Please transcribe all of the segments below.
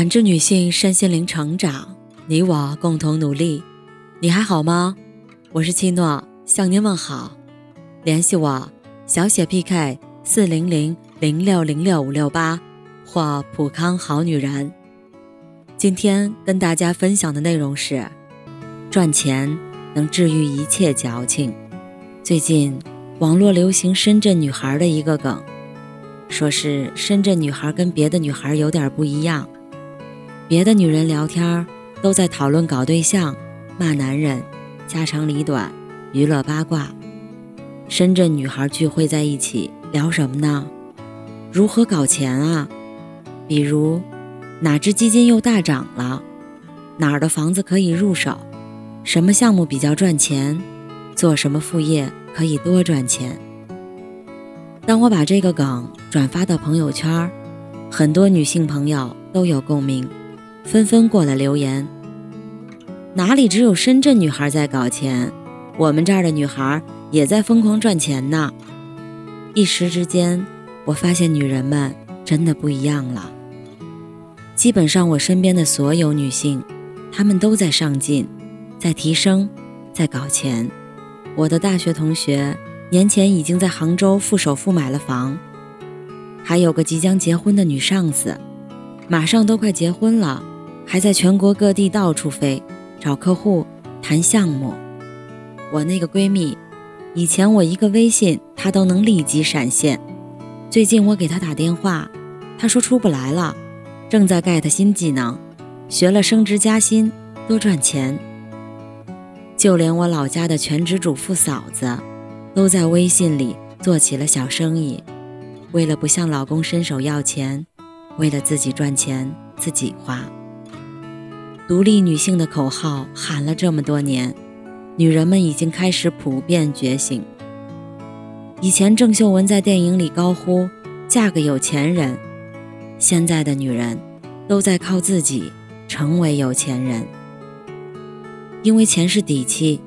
感知女性身心灵成长，你我共同努力。你还好吗？我是七诺，向您问好。联系我：小写 PK 四零零零六零六五六八或普康好女人。今天跟大家分享的内容是：赚钱能治愈一切矫情。最近网络流行深圳女孩的一个梗，说是深圳女孩跟别的女孩有点不一样。别的女人聊天都在讨论搞对象、骂男人、家长里短、娱乐八卦。深圳女孩聚会在一起聊什么呢？如何搞钱啊？比如哪只基金又大涨了？哪儿的房子可以入手？什么项目比较赚钱？做什么副业可以多赚钱？当我把这个梗转发到朋友圈，很多女性朋友都有共鸣。纷纷过来留言，哪里只有深圳女孩在搞钱，我们这儿的女孩也在疯狂赚钱呢。一时之间，我发现女人们真的不一样了。基本上，我身边的所有女性，她们都在上进，在提升，在搞钱。我的大学同学年前已经在杭州付首付买了房，还有个即将结婚的女上司，马上都快结婚了。还在全国各地到处飞，找客户谈项目。我那个闺蜜，以前我一个微信她都能立即闪现。最近我给她打电话，她说出不来了，正在 get 新技能，学了升职加薪，多赚钱。就连我老家的全职主妇嫂子，都在微信里做起了小生意，为了不向老公伸手要钱，为了自己赚钱自己花。独立女性的口号喊了这么多年，女人们已经开始普遍觉醒。以前郑秀文在电影里高呼“嫁个有钱人”，现在的女人都在靠自己成为有钱人。因为钱是底气，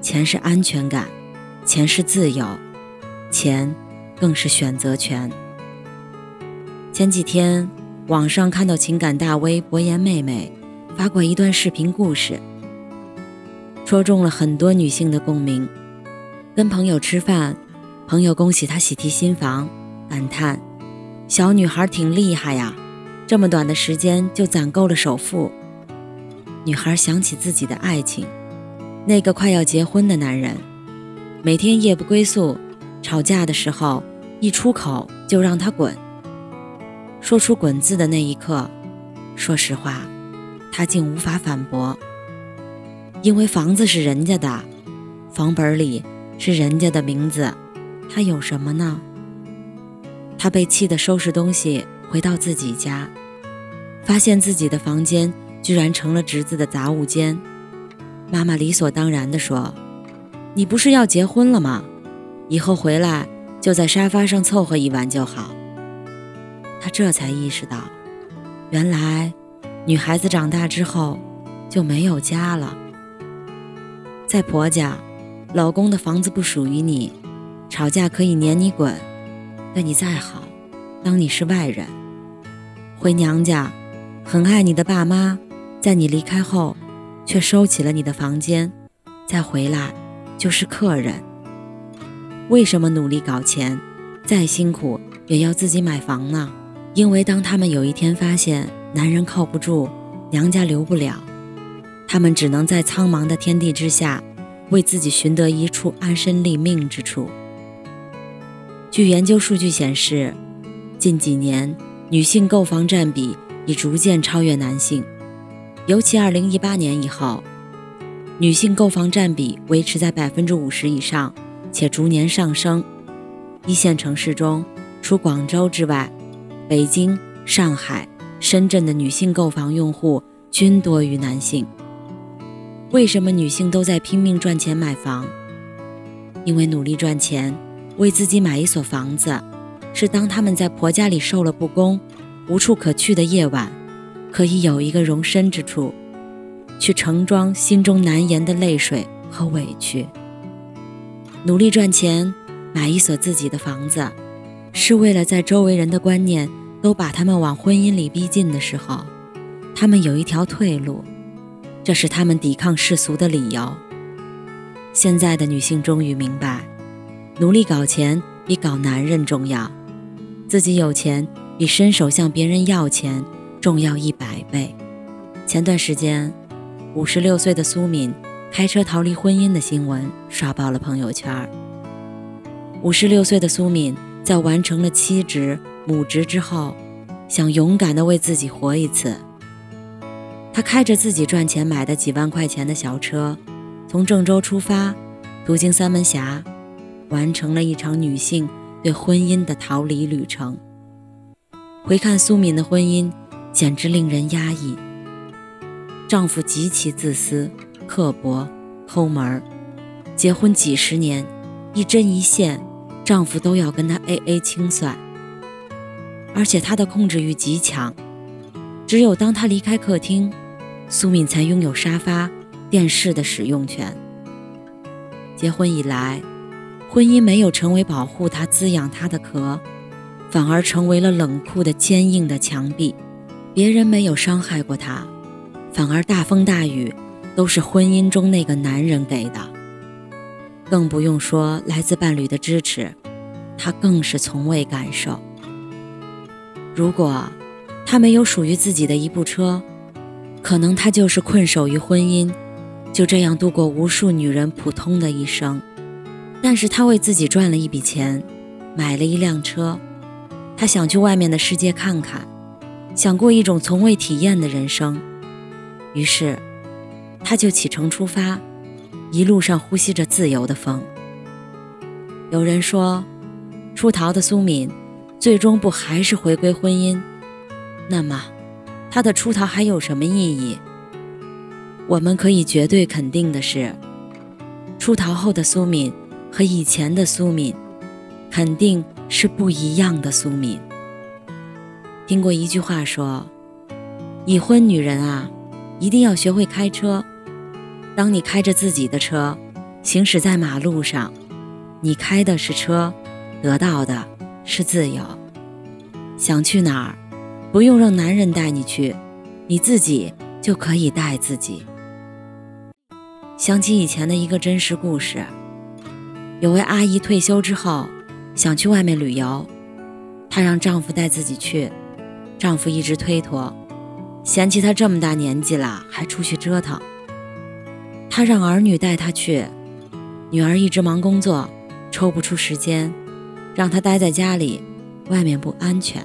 钱是安全感，钱是自由，钱更是选择权。前几天网上看到情感大 V 博言妹妹。发过一段视频故事，戳中了很多女性的共鸣。跟朋友吃饭，朋友恭喜她喜提新房，感叹：“小女孩挺厉害呀，这么短的时间就攒够了首付。”女孩想起自己的爱情，那个快要结婚的男人，每天夜不归宿，吵架的时候一出口就让他滚。说出“滚”字的那一刻，说实话。他竟无法反驳，因为房子是人家的，房本里是人家的名字，他有什么呢？他被气得收拾东西回到自己家，发现自己的房间居然成了侄子的杂物间。妈妈理所当然地说：“你不是要结婚了吗？以后回来就在沙发上凑合一晚就好。”他这才意识到，原来。女孩子长大之后就没有家了，在婆家，老公的房子不属于你，吵架可以撵你滚，对你再好，当你是外人。回娘家，很爱你的爸妈，在你离开后，却收起了你的房间，再回来就是客人。为什么努力搞钱，再辛苦也要自己买房呢？因为当他们有一天发现。男人靠不住，娘家留不了，他们只能在苍茫的天地之下，为自己寻得一处安身立命之处。据研究数据显示，近几年女性购房占比已逐渐超越男性，尤其2018年以后，女性购房占比维持在百分之五十以上，且逐年上升。一线城市中，除广州之外，北京、上海。深圳的女性购房用户均多于男性。为什么女性都在拼命赚钱买房？因为努力赚钱，为自己买一所房子，是当她们在婆家里受了不公、无处可去的夜晚，可以有一个容身之处，去盛装心中难言的泪水和委屈。努力赚钱，买一所自己的房子，是为了在周围人的观念。都把他们往婚姻里逼近的时候，他们有一条退路，这是他们抵抗世俗的理由。现在的女性终于明白，努力搞钱比搞男人重要，自己有钱比伸手向别人要钱重要一百倍。前段时间，五十六岁的苏敏开车逃离婚姻的新闻刷爆了朋友圈。五十六岁的苏敏在完成了妻职、母职之后，想勇敢地为自己活一次。她开着自己赚钱买的几万块钱的小车。从郑州出发，途经三门峡，完成了一场女性对婚姻的逃离旅程。回看苏敏的婚姻，简直令人压抑。丈夫极其自私、刻薄、抠门，结婚几十年，一针一线，丈夫都要跟她 A A 清算。而且他的控制欲极强，只有当他离开客厅，苏敏才拥有沙发。电视的使用权。结婚以来，婚姻没有成为保护她、滋养她的壳，反而成为了冷酷的、坚硬的墙壁。别人没有伤害过她，反而大风大雨都是婚姻中那个男人给的。更不用说来自伴侣的支持，她更是从未感受。如果他没有属于自己的一部车，可能他就是困守于婚姻。就这样度过无数女人普通的一生，但是他为自己赚了一笔钱，买了一辆车，他想去外面的世界看看，想过一种从未体验的人生，于是，他就启程出发，一路上呼吸着自由的风。有人说，出逃的苏敏，最终不还是回归婚姻？那么，他的出逃还有什么意义？我们可以绝对肯定的是，出逃后的苏敏和以前的苏敏肯定是不一样的苏敏。听过一句话说：“已婚女人啊，一定要学会开车。当你开着自己的车行驶在马路上，你开的是车，得到的是自由。想去哪儿，不用让男人带你去，你自己就可以带自己。”想起以前的一个真实故事，有位阿姨退休之后想去外面旅游，她让丈夫带自己去，丈夫一直推脱，嫌弃她这么大年纪了还出去折腾。她让儿女带她去，女儿一直忙工作，抽不出时间，让她待在家里，外面不安全。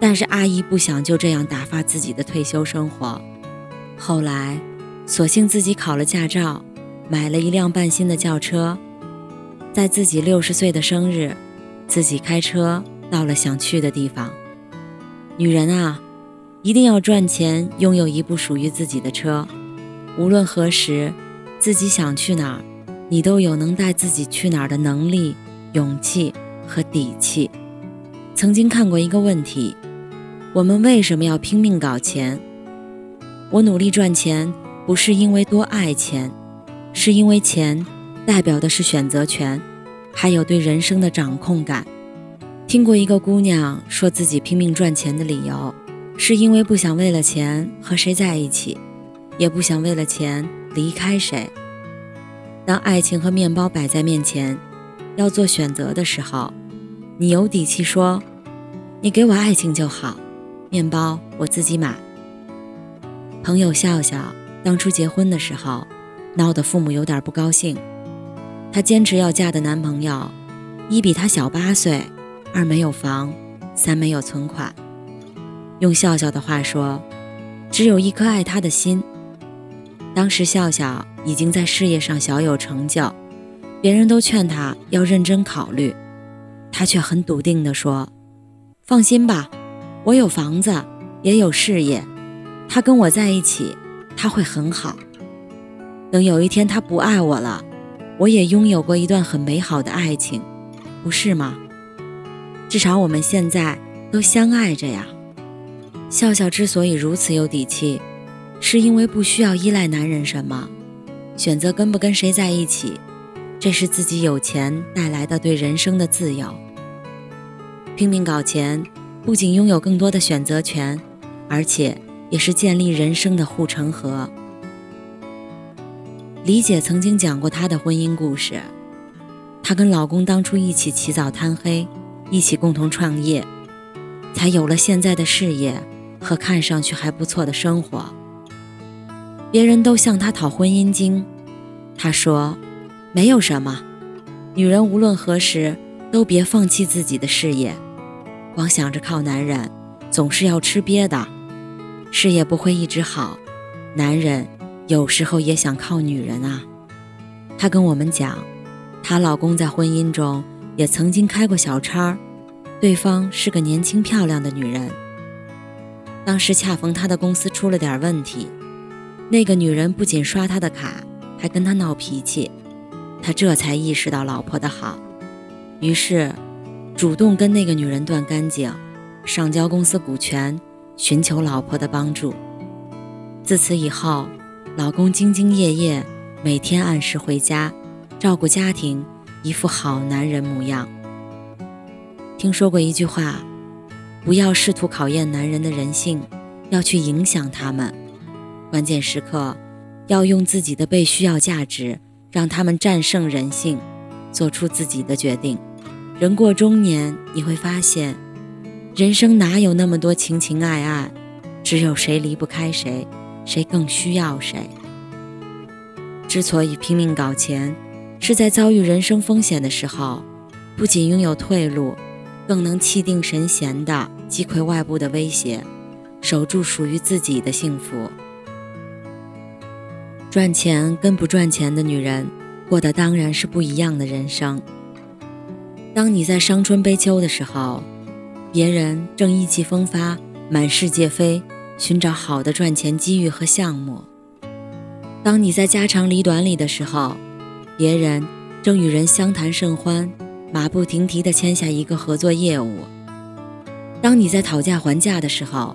但是阿姨不想就这样打发自己的退休生活，后来。索性自己考了驾照，买了一辆半新的轿车，在自己六十岁的生日，自己开车到了想去的地方。女人啊，一定要赚钱，拥有一部属于自己的车。无论何时，自己想去哪儿，你都有能带自己去哪儿的能力、勇气和底气。曾经看过一个问题：我们为什么要拼命搞钱？我努力赚钱。不是因为多爱钱，是因为钱代表的是选择权，还有对人生的掌控感。听过一个姑娘说自己拼命赚钱的理由，是因为不想为了钱和谁在一起，也不想为了钱离开谁。当爱情和面包摆在面前，要做选择的时候，你有底气说：“你给我爱情就好，面包我自己买。”朋友笑笑。当初结婚的时候，闹得父母有点不高兴。她坚持要嫁的男朋友，一比她小八岁，二没有房，三没有存款。用笑笑的话说，只有一颗爱她的心。当时笑笑已经在事业上小有成就，别人都劝他要认真考虑，他却很笃定地说：“放心吧，我有房子，也有事业，他跟我在一起。”他会很好。等有一天他不爱我了，我也拥有过一段很美好的爱情，不是吗？至少我们现在都相爱着呀。笑笑之所以如此有底气，是因为不需要依赖男人什么，选择跟不跟谁在一起，这是自己有钱带来的对人生的自由。拼命搞钱，不仅拥有更多的选择权，而且。也是建立人生的护城河。李姐曾经讲过她的婚姻故事，她跟老公当初一起起早贪黑，一起共同创业，才有了现在的事业和看上去还不错的生活。别人都向她讨婚姻经，她说：“没有什么，女人无论何时都别放弃自己的事业，光想着靠男人，总是要吃瘪的。”事业不会一直好，男人有时候也想靠女人啊。她跟我们讲，她老公在婚姻中也曾经开过小差，对方是个年轻漂亮的女人。当时恰逢他的公司出了点问题，那个女人不仅刷他的卡，还跟他闹脾气。他这才意识到老婆的好，于是主动跟那个女人断干净，上交公司股权。寻求老婆的帮助。自此以后，老公兢兢业业，每天按时回家，照顾家庭，一副好男人模样。听说过一句话：不要试图考验男人的人性，要去影响他们。关键时刻，要用自己的被需要价值，让他们战胜人性，做出自己的决定。人过中年，你会发现。人生哪有那么多情情爱爱，只有谁离不开谁，谁更需要谁。之所以拼命搞钱，是在遭遇人生风险的时候，不仅拥有退路，更能气定神闲地击溃外部的威胁，守住属于自己的幸福。赚钱跟不赚钱的女人，过的当然是不一样的人生。当你在伤春悲秋的时候，别人正意气风发，满世界飞，寻找好的赚钱机遇和项目。当你在家长里短里的时候，别人正与人相谈甚欢，马不停蹄地签下一个合作业务。当你在讨价还价的时候，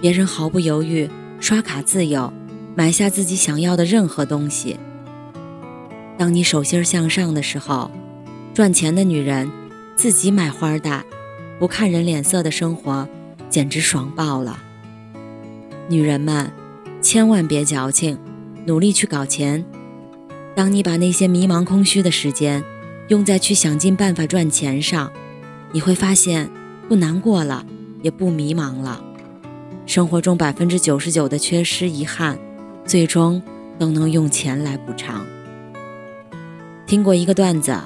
别人毫不犹豫刷卡自由，买下自己想要的任何东西。当你手心向上的时候，赚钱的女人自己买花戴。不看人脸色的生活，简直爽爆了。女人们，千万别矫情，努力去搞钱。当你把那些迷茫空虚的时间用在去想尽办法赚钱上，你会发现不难过了，也不迷茫了。生活中百分之九十九的缺失、遗憾，最终都能用钱来补偿。听过一个段子，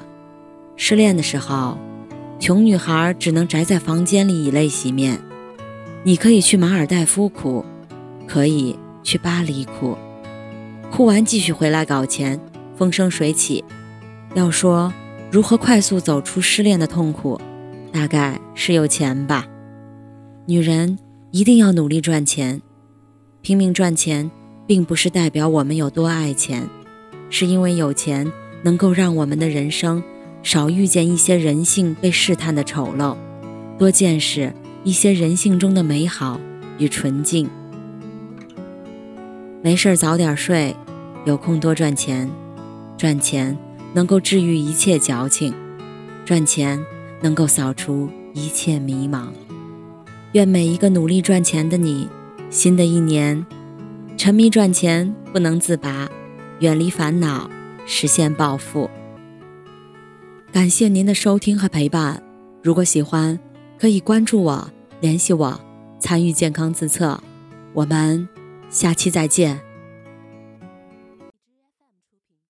失恋的时候。穷女孩只能宅在房间里以泪洗面，你可以去马尔代夫哭，可以去巴黎哭，哭完继续回来搞钱，风生水起。要说如何快速走出失恋的痛苦，大概是有钱吧。女人一定要努力赚钱，拼命赚钱，并不是代表我们有多爱钱，是因为有钱能够让我们的人生。少遇见一些人性被试探的丑陋，多见识一些人性中的美好与纯净。没事早点睡，有空多赚钱。赚钱能够治愈一切矫情，赚钱能够扫除一切迷茫。愿每一个努力赚钱的你，新的一年沉迷赚钱不能自拔，远离烦恼，实现暴富。感谢您的收听和陪伴。如果喜欢，可以关注我、联系我、参与健康自测。我们下期再见。